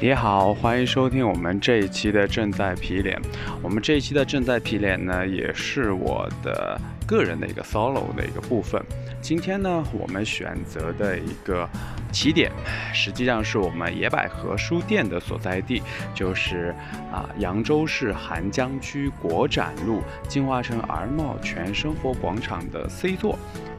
你好，欢迎收听我们这一期的正在皮脸。我们这一期的正在皮脸呢，也是我的个人的一个 solo 的一个部分。今天呢，我们选择的一个起点，实际上是我们野百合书店的所在地，就是啊扬州市邗江区国展路进化城儿茂全生活广场的 C 座。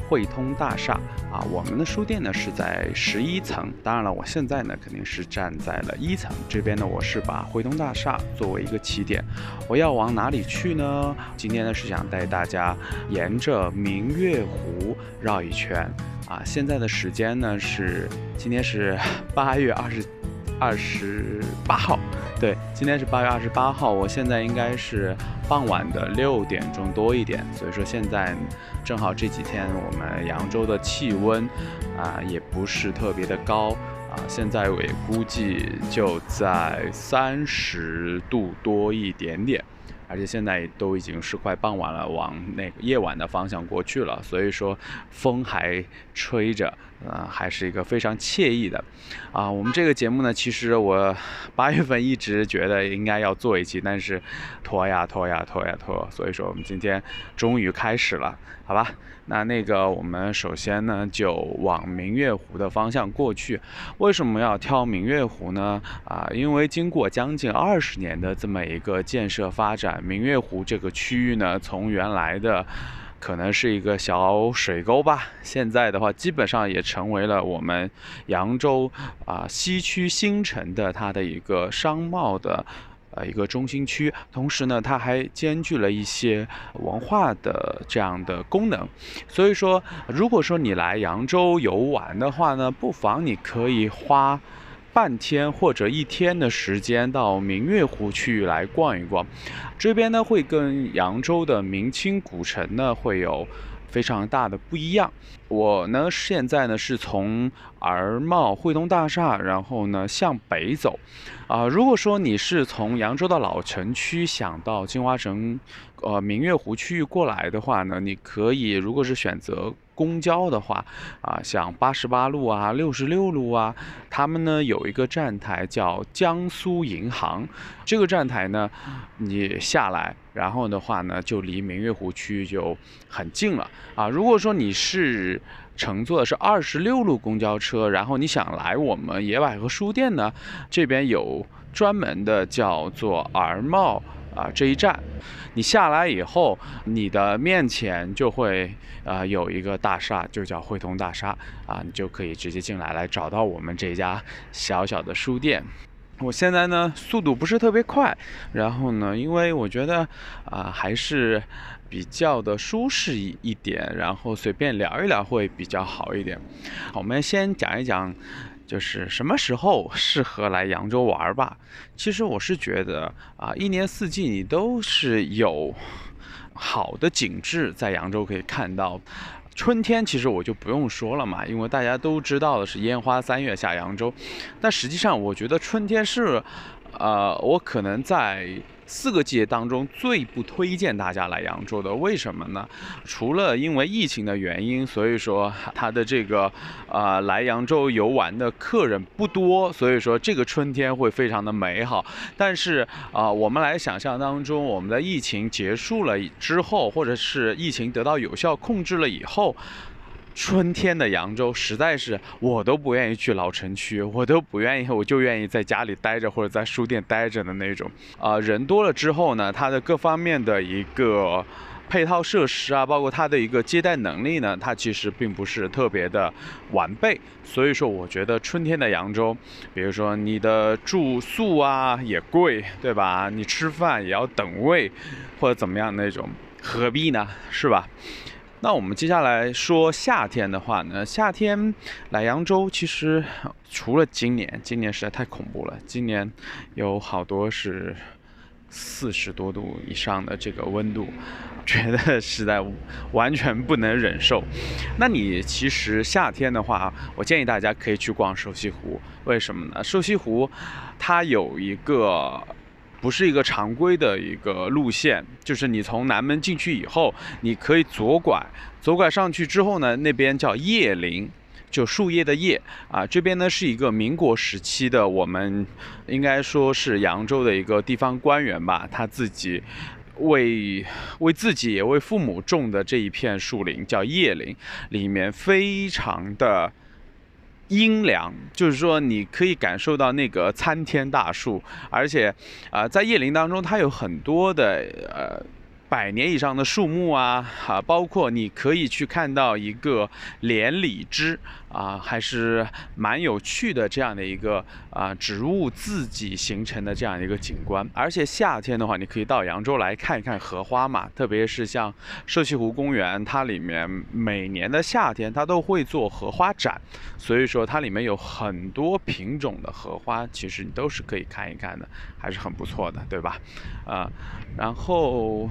汇通大厦啊，我们的书店呢是在十一层。当然了，我现在呢肯定是站在了一层这边呢。我是把汇通大厦作为一个起点，我要往哪里去呢？今天呢是想带大家沿着明月湖绕一圈啊。现在的时间呢是今天是八月二十二十八号，对，今天是八月二十八号。我现在应该是傍晚的六点钟多一点，所以说现在。正好这几天我们扬州的气温啊也不是特别的高啊，现在我估计就在三十度多一点点。而且现在都已经是快傍晚了，往那个夜晚的方向过去了，所以说风还吹着，呃，还是一个非常惬意的，啊，我们这个节目呢，其实我 八月份一直觉得应该要做一期，但是拖呀拖呀拖呀拖，所以说我们今天终于开始了，好吧？那那个我们首先呢就往明月湖的方向过去，为什么要挑明月湖呢？啊，因为经过将近二十年的这么一个建设发展。明月湖这个区域呢，从原来的可能是一个小水沟吧，现在的话基本上也成为了我们扬州啊西区新城的它的一个商贸的呃一个中心区。同时呢，它还兼具了一些文化的这样的功能。所以说，如果说你来扬州游玩的话呢，不妨你可以花。半天或者一天的时间到明月湖区域来逛一逛，这边呢会跟扬州的明清古城呢会有非常大的不一样。我呢现在呢是从儿茂汇通大厦，然后呢向北走。啊，如果说你是从扬州的老城区想到金华城，呃明月湖区域过来的话呢，你可以如果是选择。公交的话，啊，像八十八路啊、六十六路啊，他们呢有一个站台叫江苏银行，这个站台呢，你下来，然后的话呢，就离明月湖区就很近了啊。如果说你是乘坐的是二十六路公交车，然后你想来我们野百合书店呢，这边有专门的叫做儿茂。啊，这一站，你下来以后，你的面前就会啊有一个大厦，就叫汇通大厦啊，你就可以直接进来，来找到我们这家小小的书店。我现在呢速度不是特别快，然后呢，因为我觉得啊还是比较的舒适一一点，然后随便聊一聊会比较好一点。我们先讲一讲。就是什么时候 适合来扬州玩儿吧？其实我是觉得啊，一年四季你都是有好的景致在扬州可以看到。春天其实我就不用说了嘛，因为大家都知道的是烟花三月下扬州。但实际上，我觉得春天是，呃，我可能在。四个季节当中最不推荐大家来扬州的，为什么呢？除了因为疫情的原因，所以说它的这个呃来扬州游玩的客人不多，所以说这个春天会非常的美好。但是啊，我们来想象当中，我们的疫情结束了之后，或者是疫情得到有效控制了以后。春天的扬州实在是我都不愿意去老城区，我都不愿意，我就愿意在家里待着或者在书店待着的那种。啊，人多了之后呢，它的各方面的一个配套设施啊，包括它的一个接待能力呢，它其实并不是特别的完备。所以说，我觉得春天的扬州，比如说你的住宿啊也贵，对吧？你吃饭也要等位或者怎么样那种，何必呢？是吧？那我们接下来说夏天的话呢，夏天来扬州其实除了今年，今年实在太恐怖了，今年有好多是四十多度以上的这个温度，觉得实在完全不能忍受。那你其实夏天的话，我建议大家可以去逛瘦西湖，为什么呢？瘦西湖它有一个。不是一个常规的一个路线，就是你从南门进去以后，你可以左拐，左拐上去之后呢，那边叫叶林，就树叶的叶啊。这边呢是一个民国时期的，我们应该说是扬州的一个地方官员吧，他自己为为自己也为父母种的这一片树林叫叶林，里面非常的。阴凉，就是说你可以感受到那个参天大树，而且，啊，在叶林当中，它有很多的呃。百年以上的树木啊，哈，包括你可以去看到一个连理枝啊，还是蛮有趣的这样的一个啊植物自己形成的这样一个景观。而且夏天的话，你可以到扬州来看一看荷花嘛，特别是像社西湖公园，它里面每年的夏天它都会做荷花展，所以说它里面有很多品种的荷花，其实你都是可以看一看的，还是很不错的，对吧？啊，然后。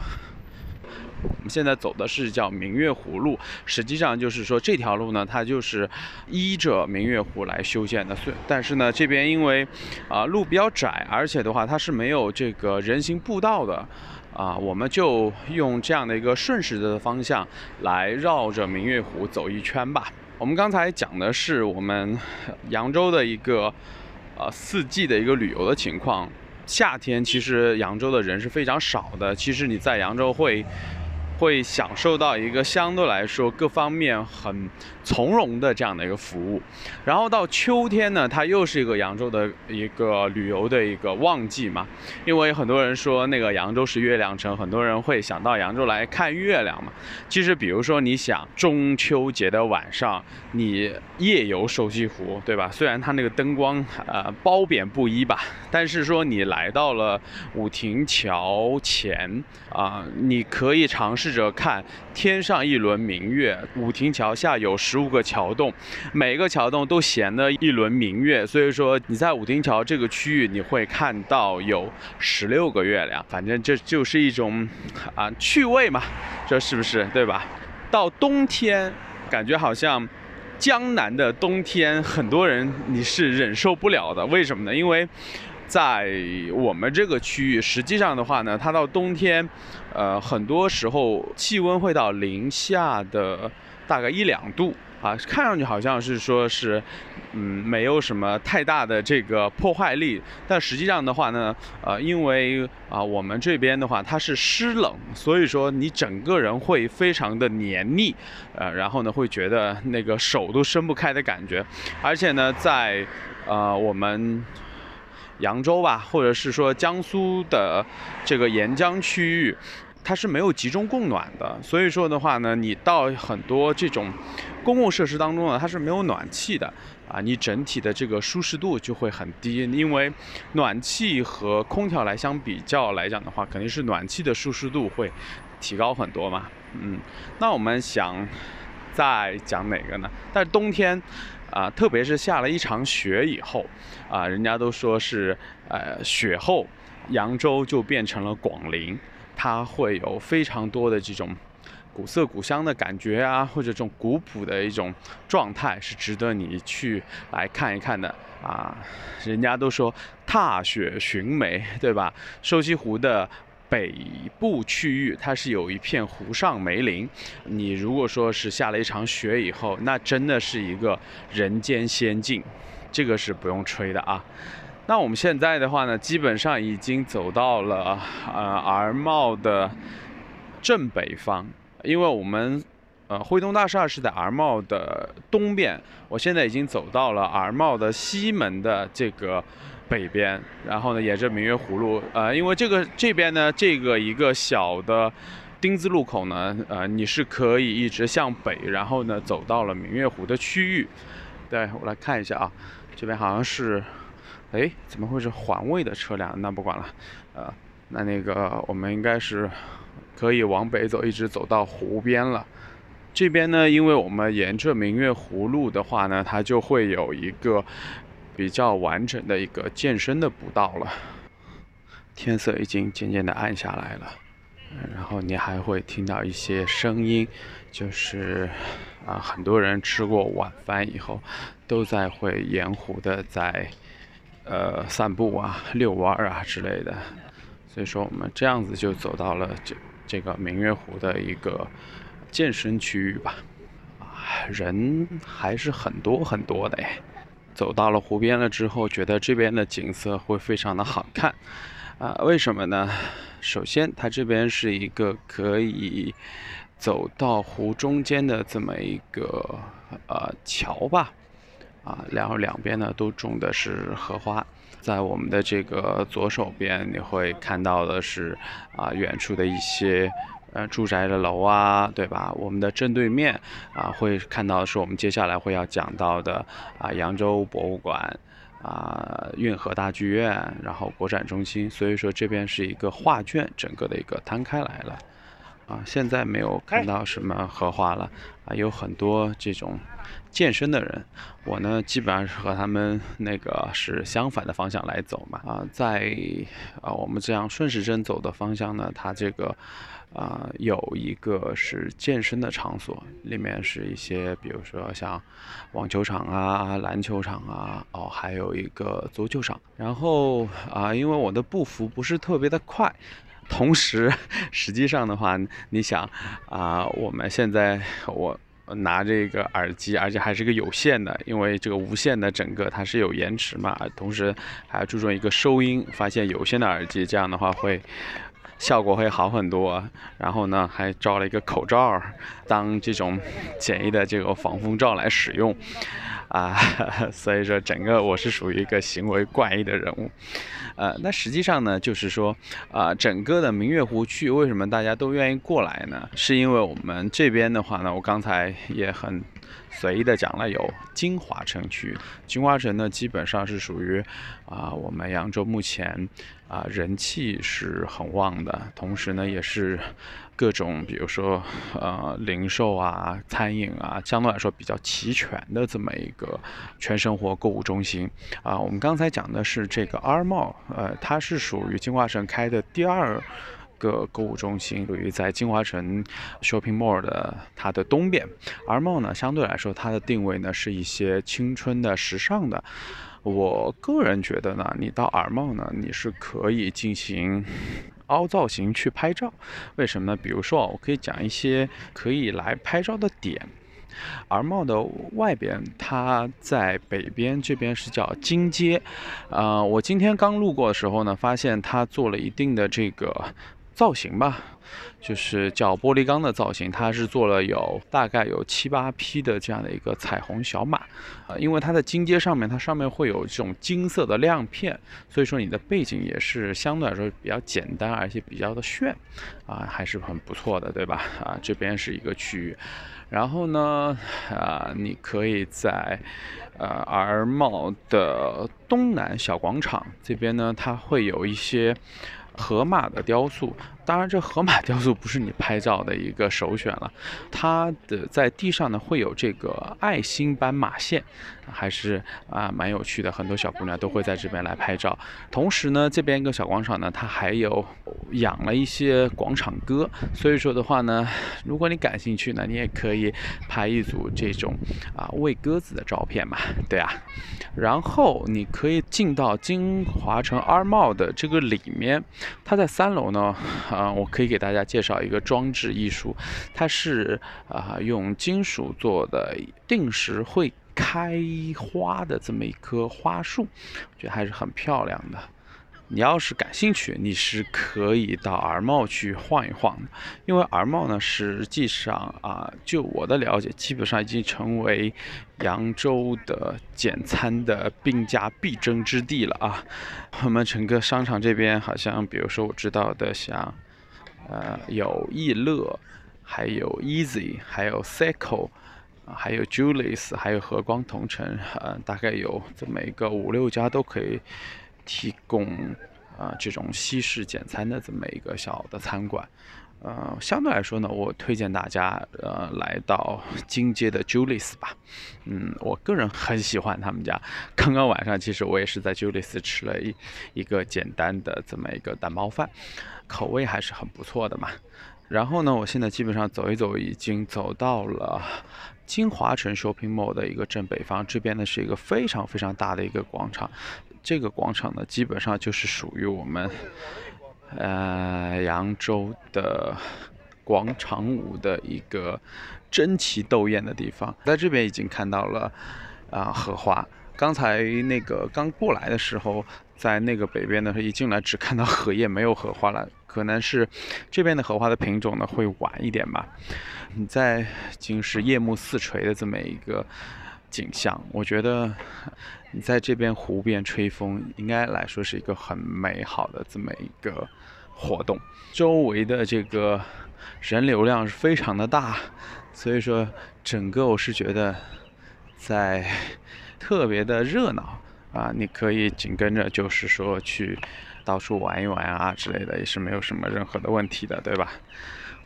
我们现在走的是叫明月湖路，实际上就是说这条路呢，它就是依着明月湖来修建的。所以但是呢，这边因为啊路比较窄，而且的话它是没有这个人行步道的，啊，我们就用这样的一个顺时的方向来绕着明月湖走一圈吧。我们刚才讲的是我们扬州的一个呃四季的一个旅游的情况。夏天其实扬州的人是非常少的，其实你在扬州会。会享受到一个相对来说各方面很从容的这样的一个服务，然后到秋天呢，它又是一个扬州的一个旅游的一个旺季嘛，因为很多人说那个扬州是月亮城，很多人会想到扬州来看月亮嘛。其实，比如说你想中秋节的晚上，你夜游瘦西湖，对吧？虽然它那个灯光呃褒贬不一吧，但是说你来到了武亭桥前啊，你可以尝试。试着看天上一轮明月，武亭桥下有十五个桥洞，每个桥洞都衔了一轮明月，所以说你在武亭桥这个区域，你会看到有十六个月亮。反正这就是一种啊趣味嘛，这是不是对吧？到冬天，感觉好像江南的冬天，很多人你是忍受不了的。为什么呢？因为在我们这个区域，实际上的话呢，它到冬天，呃，很多时候气温会到零下的大概一两度啊，看上去好像是说是，嗯，没有什么太大的这个破坏力，但实际上的话呢，呃，因为啊，我们这边的话它是湿冷，所以说你整个人会非常的黏腻，呃，然后呢会觉得那个手都伸不开的感觉，而且呢，在呃我们。扬州吧，或者是说江苏的这个沿江区域，它是没有集中供暖的，所以说的话呢，你到很多这种公共设施当中呢，它是没有暖气的啊，你整体的这个舒适度就会很低，因为暖气和空调来相比较来讲的话，肯定是暖气的舒适度会提高很多嘛。嗯，那我们想再讲哪个呢？但是冬天。啊，特别是下了一场雪以后，啊，人家都说是，呃，雪后扬州就变成了广陵，它会有非常多的这种古色古香的感觉啊，或者这种古朴的一种状态，是值得你去来看一看的啊。人家都说踏雪寻梅，对吧？瘦西湖的。北部区域它是有一片湖上梅林，你如果说是下了一场雪以后，那真的是一个人间仙境，这个是不用吹的啊。那我们现在的话呢，基本上已经走到了呃儿茂的正北方，因为我们呃汇东大厦是在儿茂的东边，我现在已经走到了儿茂的西门的这个。北边，然后呢，沿着明月湖路，呃，因为这个这边呢，这个一个小的丁字路口呢，呃，你是可以一直向北，然后呢，走到了明月湖的区域。对我来看一下啊，这边好像是，哎，怎么会是环卫的车辆？那不管了，呃，那那个我们应该是可以往北走，一直走到湖边了。这边呢，因为我们沿着明月湖路的话呢，它就会有一个。比较完整的一个健身的步道了，天色已经渐渐的暗下来了，然后你还会听到一些声音，就是啊，很多人吃过晚饭以后，都在会沿湖的在呃散步啊、遛弯儿啊之类的，所以说我们这样子就走到了这这个明月湖的一个健身区域吧。人还是很多很多的哎。走到了湖边了之后，觉得这边的景色会非常的好看，啊，为什么呢？首先，它这边是一个可以走到湖中间的这么一个呃桥吧，啊，然后两边呢都种的是荷花，在我们的这个左手边，你会看到的是啊远处的一些。呃，住宅的楼啊，对吧？我们的正对面啊，会看到是我们接下来会要讲到的啊，扬州博物馆啊，运河大剧院，然后国展中心。所以说这边是一个画卷，整个的一个摊开来了啊。现在没有看到什么荷花了啊，有很多这种健身的人。我呢，基本上是和他们那个是相反的方向来走嘛啊，在啊我们这样顺时针走的方向呢，它这个。啊，有一个是健身的场所，里面是一些，比如说像网球场啊、篮球场啊，哦，还有一个足球场。然后啊，因为我的步幅不是特别的快，同时，实际上的话，你想啊，我们现在我拿这个耳机，而且还是个有线的，因为这个无线的整个它是有延迟嘛，同时还要注重一个收音，发现有线的耳机这样的话会。效果会好很多，然后呢，还罩了一个口罩，当这种简易的这个防风罩来使用，啊，所以说整个我是属于一个行为怪异的人物，呃，那实际上呢，就是说，啊，整个的明月湖区为什么大家都愿意过来呢？是因为我们这边的话呢，我刚才也很。随意的讲了，有金华城区。金华城呢，基本上是属于啊，我们扬州目前啊人气是很旺的，同时呢，也是各种比如说呃零售啊、餐饮啊，相对来说比较齐全的这么一个全生活购物中心啊。我们刚才讲的是这个 R Mall，呃，它是属于金华城开的第二。个购物中心属于在金华城 Shopping Mall 的它的东边，而 Mall 呢相对来说它的定位呢是一些青春的、时尚的。我个人觉得呢，你到耳帽呢，你是可以进行凹造型去拍照。为什么呢？比如说，我可以讲一些可以来拍照的点。耳帽的外边，它在北边这边是叫金街。啊，我今天刚路过的时候呢，发现它做了一定的这个。造型吧，就是叫玻璃钢的造型，它是做了有大概有七八匹的这样的一个彩虹小马，啊，因为它的金阶上面，它上面会有这种金色的亮片，所以说你的背景也是相对来说比较简单，而且比较的炫，啊，还是很不错的，对吧？啊，这边是一个区域，然后呢，啊，你可以在呃耳帽的东南小广场这边呢，它会有一些。河马的雕塑，当然这河马雕塑不是你拍照的一个首选了。它的在地上呢会有这个爱心斑马线，还是啊蛮有趣的，很多小姑娘都会在这边来拍照。同时呢，这边一个小广场呢，它还有养了一些广场鸽，所以说的话呢，如果你感兴趣呢，你也可以拍一组这种啊喂鸽子的照片嘛，对啊。然后你可以进到金华城二茂的这个里面。它在三楼呢，啊我可以给大家介绍一个装置艺术，它是啊用金属做的，定时会开花的这么一棵花树，我觉得还是很漂亮的。你要是感兴趣，你是可以到耳帽去晃一晃的，因为耳帽呢，实际上啊，就我的了解，基本上已经成为扬州的简餐的兵家必争之地了啊。我们整个商场这边，好像比如说我知道的，像呃有易乐，还有 Easy，还有 Cycle，还有 Julius，还有和光同城，呃，大概有这么一个五六家都可以。提供啊这种西式简餐的这么一个小的餐馆，呃，相对来说呢，我推荐大家呃来到金街的 Julius 吧，嗯，我个人很喜欢他们家。刚刚晚上其实我也是在 Julius 吃了一一个简单的这么一个蛋包饭，口味还是很不错的嘛。然后呢，我现在基本上走一走，已经走到了金华城 Shopping Mall 的一个正北方，这边呢是一个非常非常大的一个广场。这个广场呢，基本上就是属于我们，呃，扬州的广场舞的一个争奇斗艳的地方。在这边已经看到了啊荷花。刚才那个刚过来的时候，在那个北边呢，一进来只看到荷叶，没有荷花了。可能是这边的荷花的品种呢会晚一点吧。你在已经是夜幕四垂的这么一个景象，我觉得你在这边湖边吹风，应该来说是一个很美好的这么一个活动。周围的这个人流量是非常的大，所以说整个我是觉得在。特别的热闹啊！你可以紧跟着，就是说去到处玩一玩啊之类的，也是没有什么任何的问题的，对吧？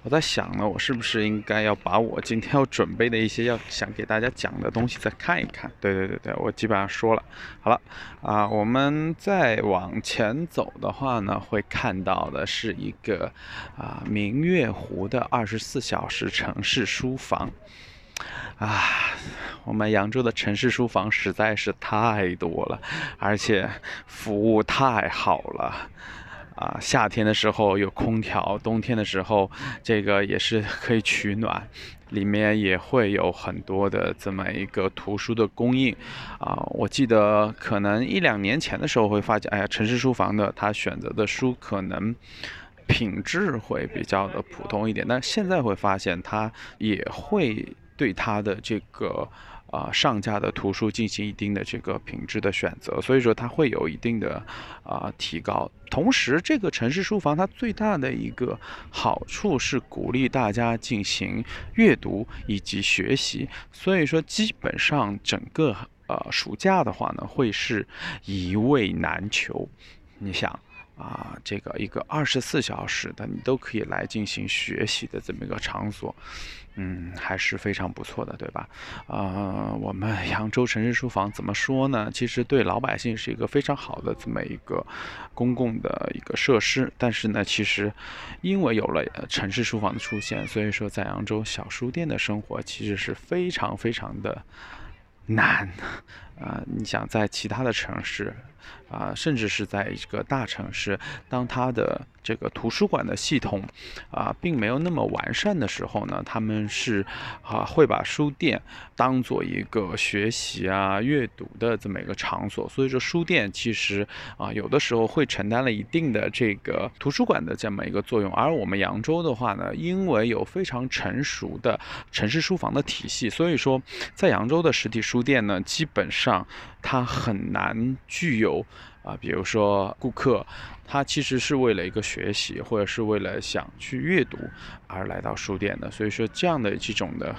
我在想呢，我是不是应该要把我今天要准备的一些要想给大家讲的东西再看一看？对对对对，我基本上说了。好了啊，我们再往前走的话呢，会看到的是一个啊明月湖的二十四小时城市书房。啊，我们扬州的城市书房实在是太多了，而且服务太好了。啊，夏天的时候有空调，冬天的时候这个也是可以取暖，里面也会有很多的这么一个图书的供应。啊，我记得可能一两年前的时候会发现，哎呀，城市书房的他选择的书可能品质会比较的普通一点，但现在会发现他也会。对它的这个啊上架的图书进行一定的这个品质的选择，所以说它会有一定的啊提高。同时，这个城市书房它最大的一个好处是鼓励大家进行阅读以及学习，所以说基本上整个呃暑假的话呢，会是一位难求。你想。啊，这个一个二十四小时的你都可以来进行学习的这么一个场所，嗯，还是非常不错的，对吧？啊，我们 扬州城市书房怎么说呢？其实对老百姓是一个非常好的这么一个公共的一个设施，但是呢，其实因为有了城市书房的出现，所以说在扬州小书店的生活其实是非常非常的难。啊，你想在其他的城市。啊，甚至是在一个大城市，当它的这个图书馆的系统啊，并没有那么完善的时候呢，他们是啊，会把书店当做一个学习啊、阅读的这么一个场所。所以说，书店其实啊，有的时候会承担了一定的这个图书馆的这么一个作用。而我们扬州的话呢，因为有非常成熟的城市书房的体系，所以说在扬州的实体书店呢，基本上它很难具有。啊，比如说顾客，他其实是为了一个学习，或者是为了想去阅读而来到书店的，所以说这样的这种的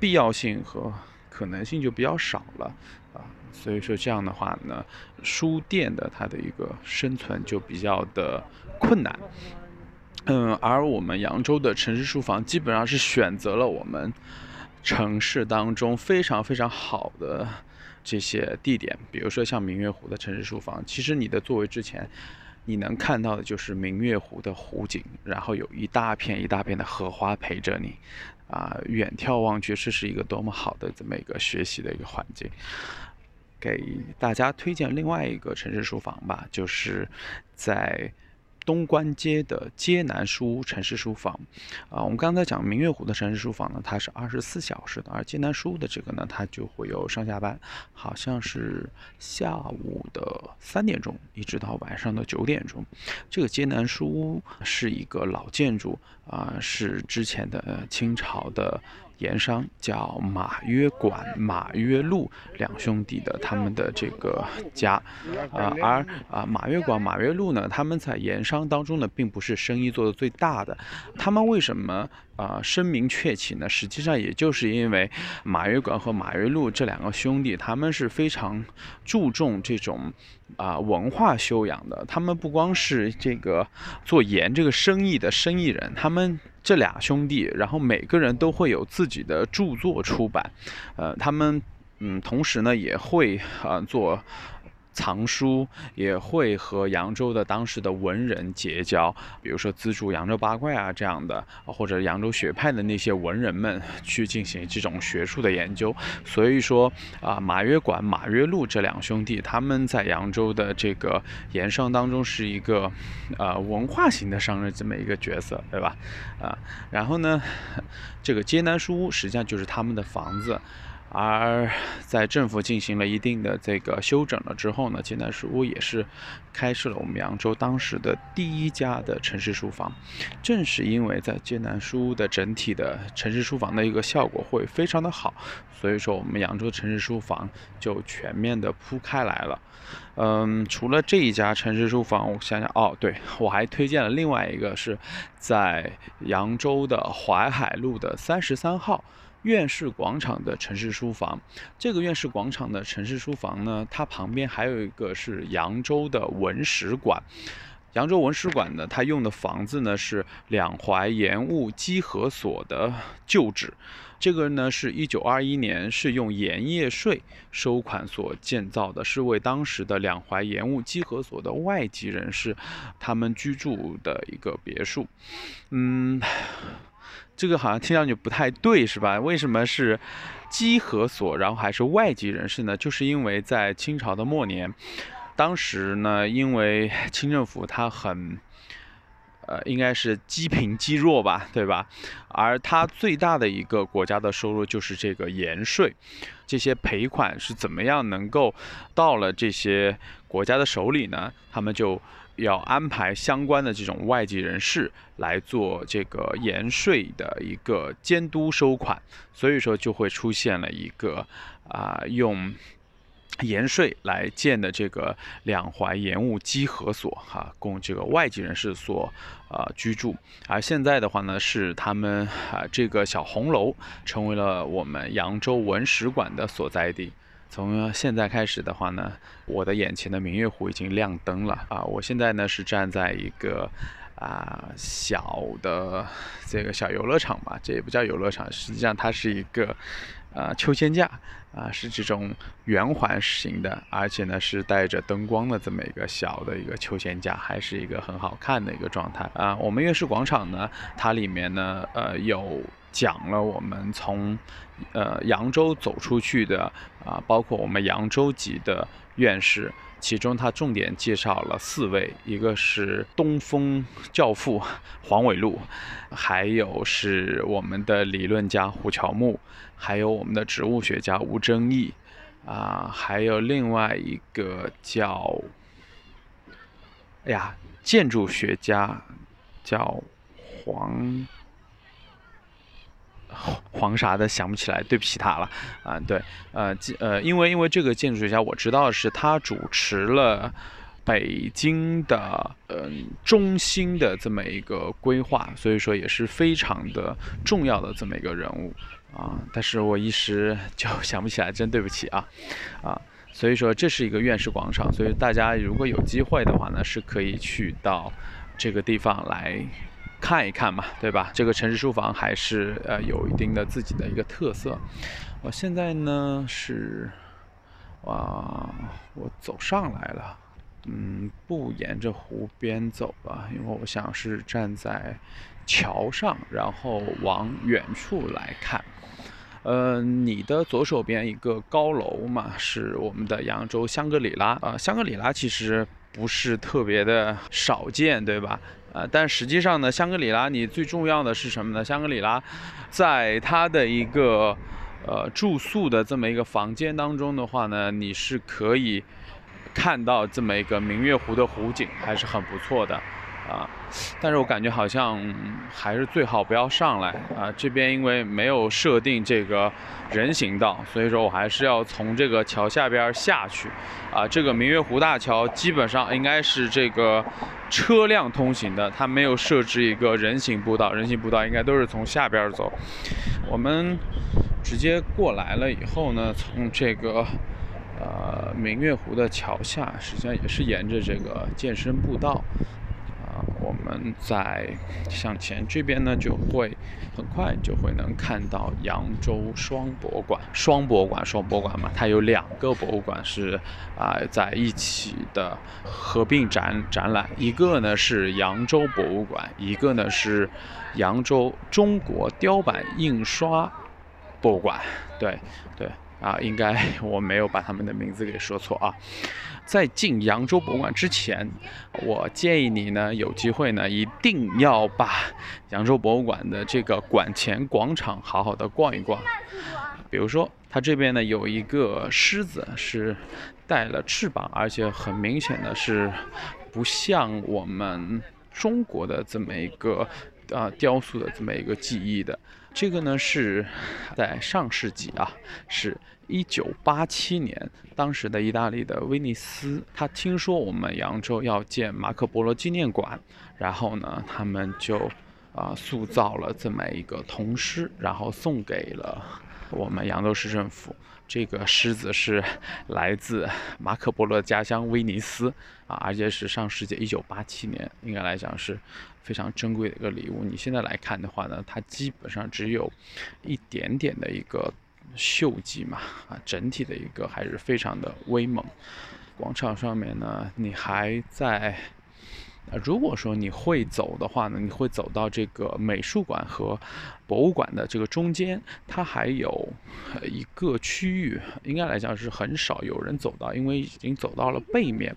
必要性和可能性就比较少了啊，所以说这样的话呢，书店的它的一个生存就比较的困难。嗯，而我们扬州的城市书房基本上是选择了我们城市当中非常非常好的。这些地点，比如说像明月湖的城市书房，其实你的座位之前，你能看到的就是明月湖的湖景，然后有一大片一大片的荷花陪着你，啊，远眺望去，这是一个多么好的这么一个学习的一个环境。给大家推荐另外一个城市书房吧，就是在。东关街的街南书屋城市书房，啊，我们刚才讲明月湖的城市书房呢，它是二十四小时的，而街南书屋的这个呢，它就会有上下班，好像是下午的三点钟一直到晚上的九点钟。这个街南书屋是一个老建筑，啊，是之前的清朝的。盐商叫马约管、马约禄两兄弟的他们的这个家，啊，而啊马约管、马约禄呢，他们在盐商当中呢，并不是生意做的最大的。他们为什么啊声名鹊起呢？实际上也就是因为马约馆和马约禄这两个兄弟，他们是非常注重这种啊文化修养的。他们不光是这个做盐这个生意的生意人，他们。这俩兄弟，然后每个人都会有自己的著作出版，呃，他们嗯，同时呢也会啊做藏书，也会和扬州的当时的文人结交，比如说资助扬州八怪啊这样的，或者扬州学派的那些文人们 去进行这种学术的研究。所以说啊，马约馆、马约禄这两兄弟，他们在扬州的这个盐商当中是一个呃文化型的商人这么一个角色，对吧？啊，然后呢，这个街南书屋实际上就是他们的房子。而在政府进行了一定的这个修整了之后呢，济南书屋也是开设了我们扬州当时的第一家的城市书房。正是因为在济南书屋的整体的城市书房的一个效果会非常的好，所以说我们扬州城市书房就全面的铺开来了。嗯，除了这一家城市书房，我想想哦，对我还推荐了另外一个是在扬州的淮海路的三十三号。院士广场的城市书房，这个院士广场的城市书房呢，它旁边还有一个是扬州的文史馆。扬州文史馆呢，它用的房子呢是两淮盐务稽核所的旧址。这个呢是一九二一年是用盐业税收款所建造的，是为当时的两淮盐务稽核所的外籍人士他们居住的一个别墅。嗯。这个好像听上去不太对，是吧？为什么是稽核所，然后还是外籍人士呢？就是因为在清朝的末年，当时呢，因为清政府它很，呃，应该是积贫积弱吧，对吧？而它最大的一个国家的收入就是这个盐税，这些赔款是怎么样能够到了这些国家的手里呢？他们就。要安排相关的这种外籍人士来做这个盐税的一个监督收款，所以说就会出现了一个啊用盐税来建的这个两淮盐务稽核所哈，供这个外籍人士所啊居住。而现在的话呢，是他们啊这个小红楼成为了我们扬州文史馆的所在地。从现在开始的话呢，我的眼前的明月湖已经亮灯了啊！我现在呢是站在一个啊小的这个小游乐场吧，这也不叫游乐场，实际上它是一个啊秋千架啊，是这种圆环型的，而且呢是带着灯光的这么一个小的一个秋千架，还是一个很好看的一个状态啊。我们月市广场呢，它里面呢呃有。讲了我们从，呃扬州走出去的啊，包括我们扬州籍的院士，其中他重点介绍了四位，一个是东风教父黄伟禄，还有是我们的理论家胡乔木，还有我们的植物学家吴争义，啊，还有另外一个叫，哎呀，建筑学家叫黄。黄啥的想不起来，对不起他了啊！对，呃，呃，因为因为这个建筑学家我知道是他主持了北京的嗯中心的这么一个规划，所以说也是非常的重要的这么一个人物啊。但是我一时就 想不起来，真对不起啊啊！所以说这是一个院士广场，所以大家如果有机会的话呢，是可以去到这个地方来。看一看嘛，对吧？这个城市书房还是呃有一定的自己的一个特色。我现在呢是，啊，我走上来了，嗯，不沿着湖边走吧，因为我想是站在桥上，然后往远处来看。呃，你的左手边一个高楼嘛，是我们的扬州香格里拉啊。香格里拉其实不是特别的少见，对吧？啊，但实际上呢，香格里拉你最重要的是什么呢？香格里拉，在它的一个呃住宿的这么一个房间当中的话呢，你是可以看到这么一个明月湖的湖景，还是很不错的。啊，但是我感觉好像还是最好不要上来啊。这边因为没有设定这个人行道，所以说我还是要从这个桥下边下去。啊，这个明月湖大桥基本上应该是这个车辆通行的，它没有设置一个人行步道，人行步道应该都是从下边走。我们直接过来了以后呢，从这个呃明月湖的桥下，实际上也是沿着这个健身步道。我们们再向前这边呢，就会很快就会能看到扬州双博物馆。双博物馆，双博物馆嘛，它有两个博物馆是啊在一起的合并展展览，一个呢是扬州博物馆，一个呢是扬州中国雕版印刷博物馆。对对。啊，应该我没有把他们的名字给说错啊。在进扬州博物馆之前，我建议你呢，有机会呢，一定要把扬州博物馆的这个馆前广场好好的逛一逛。比如说，它这边呢有一个狮子是带了翅膀，而且很明显的是不像我们中国的这么一个啊雕塑的这么一个技艺的。这个呢是在上世纪啊，是一九八七年，当时的意大利的威尼斯，他听说我们扬州要建马可波罗纪念馆，然后呢，他们就啊塑造了这么一个铜狮，然后送给了我们扬州市政府。这个狮子是 来自马可波罗家乡威尼斯啊，而且是上世纪一九八七年，应该来讲是。非常珍贵的一个礼物。你现在来看的话呢，它基本上只有一点点的一个锈迹嘛，啊，整体的一个还是非常的威猛。广场上面呢，你还在。如果说你会走的话呢，你会走到这个美术馆和博物馆的这个中间，它还有一个区域，应该来讲是很少有人走到，因为已经走到了背面。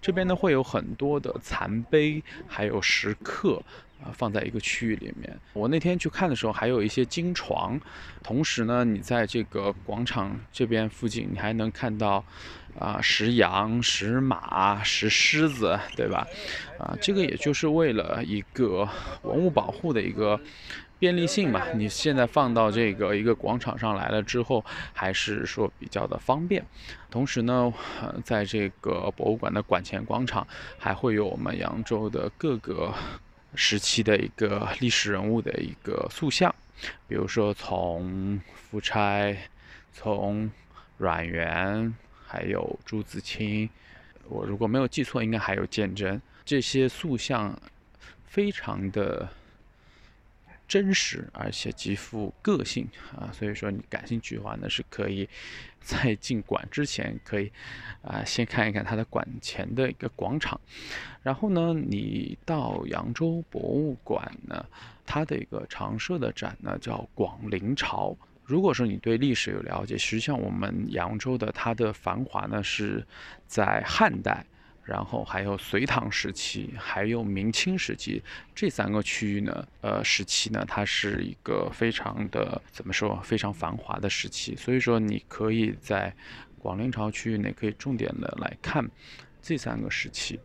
这边呢会有很多的残碑，还有石刻。啊，放在一个区域里面。我那天去看的时候，还有一些金床。同时呢，你在这个广场这边附近，你还能看到啊石羊、石马、石狮子，对吧？啊，这个也就是为了一个文物保护的一个便利性嘛。你现在放到这个一个广场上来了之后，还是说比较的方便。同时呢，在这个博物馆的馆前广场，还会有我们扬州的各个。时期的一个历史人物的一个塑像，比如说从夫差，从阮元，还有朱自清，我如果没有记错，应该还有鉴真，这些塑像非常的。真实而且极富个性啊，所以说你感兴趣的话呢，是可以 在进馆之前可以啊先看一看它的馆前的一个广场，然后呢，你到扬州博物馆呢，它的一个常设的展呢叫广陵朝。如果说你对历史有了解，实际上我们扬州的它的繁华呢是在汉代。然后还有隋唐时期，还有明清时期这三个区域呢，呃，时期呢，它是一个非常的怎么说，非常繁华的时期。所以说，你可以在广陵朝区域内可以重点的来看这三个时期。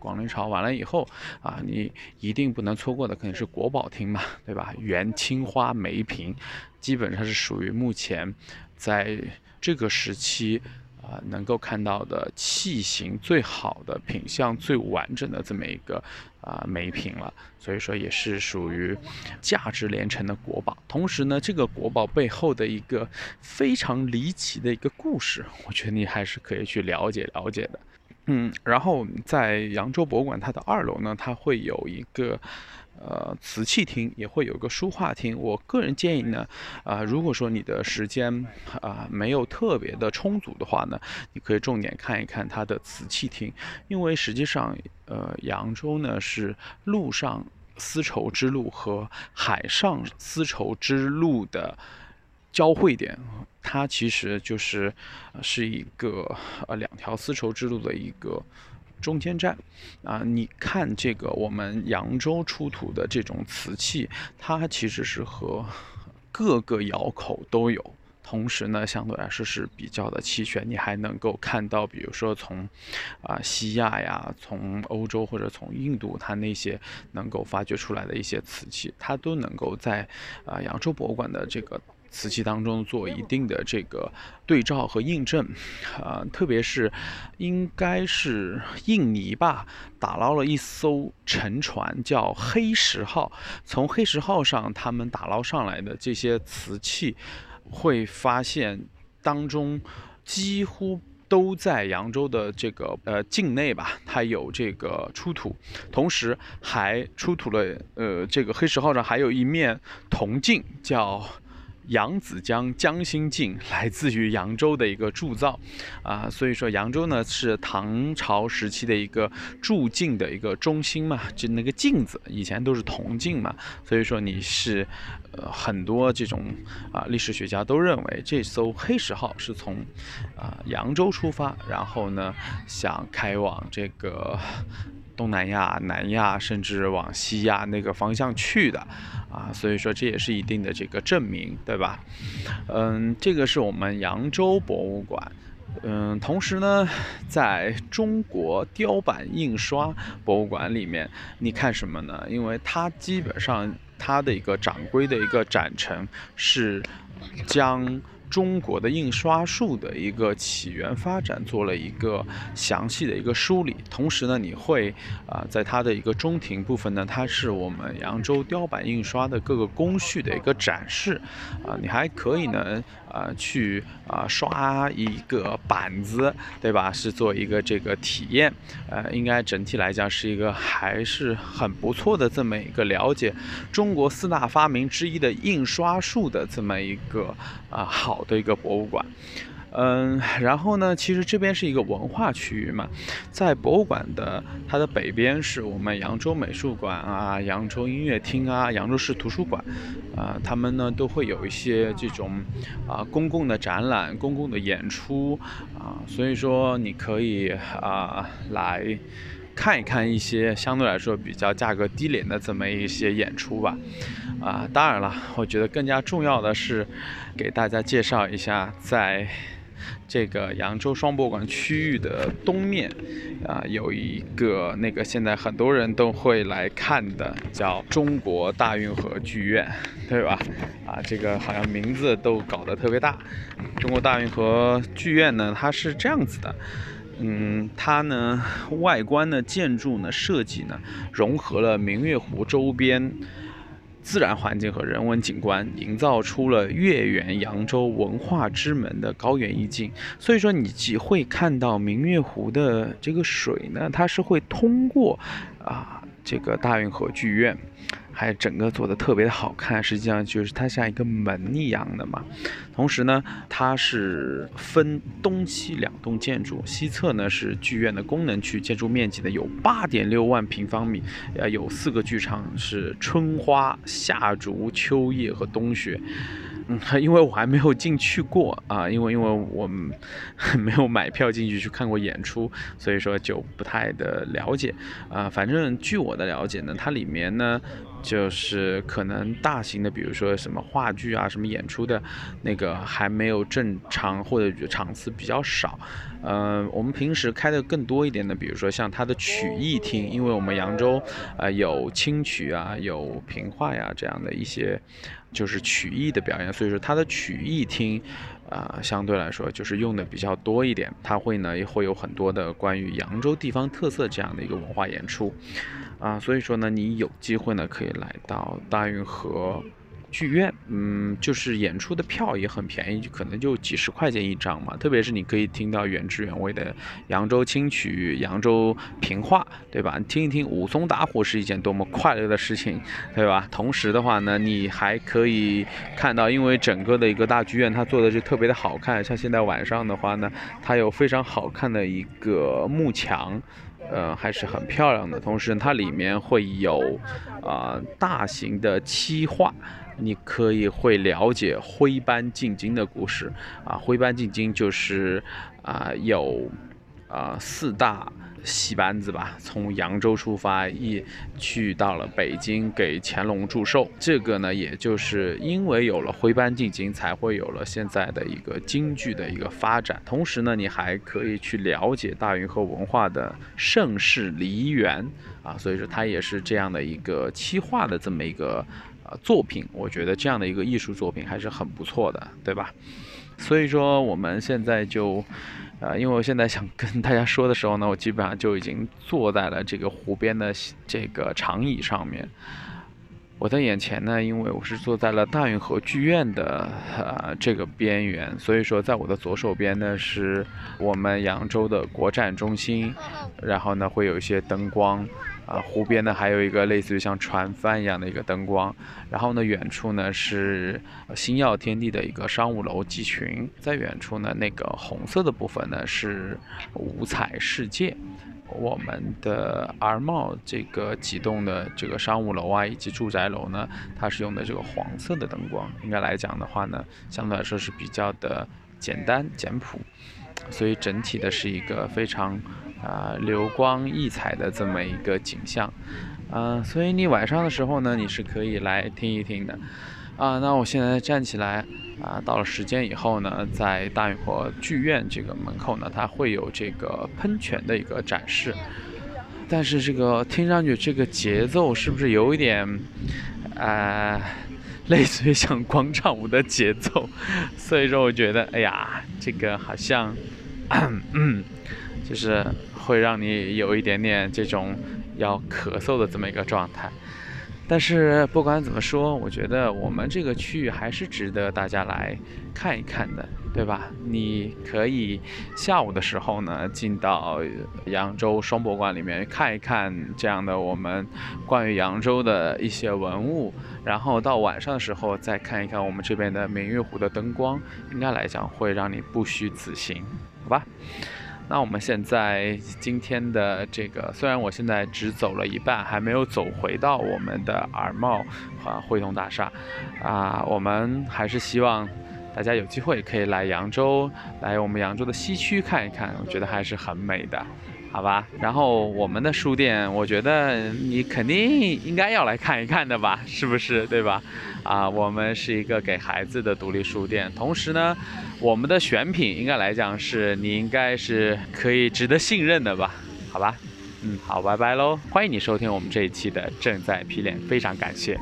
广陵朝完了以后啊，你一定不能错过的肯定是国宝厅嘛，对吧？元青花梅瓶，基本上是属于目前在这个时期。啊，能够看到的器型最好的品相最完整的这么一个啊梅瓶了，所以说也是属于价值连城的国宝。同时呢，这个国宝背后的一个非常离奇的一个故事，我觉得你还是可以去了解了解的。嗯，然后在扬州博物馆它的二楼呢，它会有一个。呃，瓷器厅也会有个书画厅。我个人建议呢，啊，如果说你的时间啊没有特别的充足的话呢，你可以重点看一看它的瓷器厅，因为实际上，呃，扬州呢是陆上丝绸之路和海上丝绸之路的交汇点，它其实就是是一个呃两条丝绸之路的一个。中间站，啊，你看这个我们扬州出土的这种瓷器，它其实是和各个窑口都有，同时呢，相对来说是比较的齐全。你还能够看到，比如说从啊西亚呀，从欧洲或者从印度，它那些能够发掘出来的一些瓷器，它都能够在啊扬州博物馆的这个。瓷器当中做一定的这个对照和印证，啊，特别是应该是印尼吧，打捞了一艘沉船叫黑石号，从黑石号上他们打捞上来的这些瓷器，会发现当中几乎都在扬州的这个呃境内吧，它有这个出土，同时还出土了呃这个黑石号上还有一面铜镜，叫。扬子江江心镜来自于扬州的一个铸造，啊，所以说扬州呢是唐朝时期的一个铸镜的一个中心嘛，就那个镜子以前都是铜镜嘛，所以说你是，呃，很多这种啊历史学家都认为这艘黑石号是从啊扬州出发，然后呢想开往这个。东南亚、南亚，甚至往西亚那个方向去的，啊，所以说这也是一定的这个证明，对吧？嗯，这个是我们扬州博物馆，嗯，同时呢，在中国雕版印刷博物馆里面，你看什么呢？因为它基本上它的一个掌柜的一个展陈是将。中国的印刷术的一个起源发展做了一个详细的一个梳理，同时呢，你会啊，在它的一个中庭部分呢，它是我们扬州雕版印刷的各个工序的一个展示，啊，你还可以呢。呃，去啊刷一个板子，对吧？是做一个这个体验，呃，应该整体来讲是一个还是很不错的这么一个了解中国四大发明之一的印刷术的这么一个啊好的一个博物馆。嗯，然后呢，其实这边是一个文化区域嘛，在博物馆的它的北边是我们扬州美术馆啊、扬州音乐厅啊、扬州市图书馆，啊，他们呢都会有一些这种啊公共的展览、公共的演出啊，所以说你可以啊来看一看一些相对来说比较价格低廉的这么一些演出吧，啊，当然了，我觉得更加重要的是给大家介绍一下在。这个扬州双博馆区域的东面，啊，有一个那个现在很多人都会来看的，叫中国大运河剧院，对吧？啊，这个好像名字都搞得特别大。中国大运河剧院呢，它是这样子的，嗯，它呢外观的建筑呢设计呢融合了明月湖周边。自然环境和人文景观，营造出了月圆扬州文化之门的高原意境。所以说，你既会看到明月湖的这个水呢，它是会通过啊这个大运河剧院。还整个做的特别的好看，实际上就是它像一个门一样的嘛。同时呢，它是分东西两栋建筑，西侧呢是剧院的功能区，建筑面积呢有八点六万平方米，呃，有四个剧场，是春花、夏竹、秋叶和冬雪。嗯，因为我还没有进去过啊，因为因为我 没有买票进去去看过演出，所以说就不太的了解啊。反正据我的了解呢，它里面呢。就是可能大型的，比如说什么话剧啊，什么演出的，那个还没有正常或者场次比较少。嗯，我们平时开的更多一点的，比如说像它的曲艺厅，因为我们扬州啊有清曲啊，有评话呀这样的一些就是曲艺的表演，所以说它的曲艺厅啊相对来说就是用的比较多一点，它会呢也会有很多的关于扬州地方特色这样的一个文化演出。啊，所以说呢，你有机会呢，可以来到大运河剧院，嗯，就是演出的票也很便宜，就可能就几十块钱一张嘛。特别是你可以听到原汁原味的扬州清曲、扬州评话，对吧？听一听武松打虎是一件多么快乐的事情，对吧？同时的话呢，你还可以看到，因为整个的一个大剧院它做的就特别的好看，像现在晚上的话呢，它有非常好看的一个幕墙。呃，还是很漂亮的。同时，它里面会有啊大型的漆画，你可以会了解徽班进京的故事啊。徽班进京就是啊有啊四大。戏班子吧，从扬州出发，一去到了北京给乾隆祝寿。这个呢，也就是因为有了徽班进京，才会有了现在的一个京剧的一个发展。同时呢，你还可以去了解大运河文化的盛世梨园啊，所以说它也是这样的一个七画的这么一个呃作品。我觉得这样的一个艺术作品还是很不错的，对吧？所以说我们现在就。呃，因为我现在想跟大家说的时候呢，我基本上就已经坐在了这个湖边的这个长椅上面。我的眼前呢，因为我是坐在了大运河剧院的呃这个边缘，所以说在我的左手边呢是我们扬州的国展中心，然后呢会有一些灯光，啊湖边呢还有一个类似于像船帆一样的一个灯光，然后呢远处呢是星耀天地的一个商务楼集群，在远处呢那个红色的部分呢是五彩世界。我们的而茂这个几栋的这个商务楼啊，以及住宅楼呢，它是用的这个黄色的灯光，应该来讲的话呢，相对来说是比较的简单简朴，所以整体的是一个非常啊流光溢彩的这么一个景象，啊，所以你晚上的时候呢，你是可以来听一听的。啊，那我现在站起来啊，到了时间以后呢，在大运河剧院这个门口呢，它会有这个喷泉的一个展示。但是这个听上去这个节奏是不是有一点，啊，类似于像 广场舞的节奏？所以说我觉得，哎呀，这个好像，嗯，就是会让你有一点点这种要咳嗽的这么一个状态。但是不管怎么说，我觉得我们这个区域还是值得大家来看一看的，对吧？你可以下午的时候呢，进到扬州双博馆里面看一看这样的我们关于扬州的一些文物，然后到晚上的时候再看一看我们这边的明月湖的灯光，应该来讲会让你不虚此行，好吧？那我们现在今天的这个，虽然我现在只走了一半，还没有走回到我们的耳茂和汇通大厦，啊，我们还是希望大家有机会可以来扬州，来我们扬州的西区看一看，我觉得还是很美的。好吧，然后我们的书店，我觉得你肯定应该要来看一看的吧，是不是？对吧？啊，我们是一个给孩子的独立书店，同时呢，我们的选品应该来讲是你应该是可以值得信任的吧？好吧，嗯，好，拜拜喽，欢迎你收听我们这一期的正在批脸，非常感谢。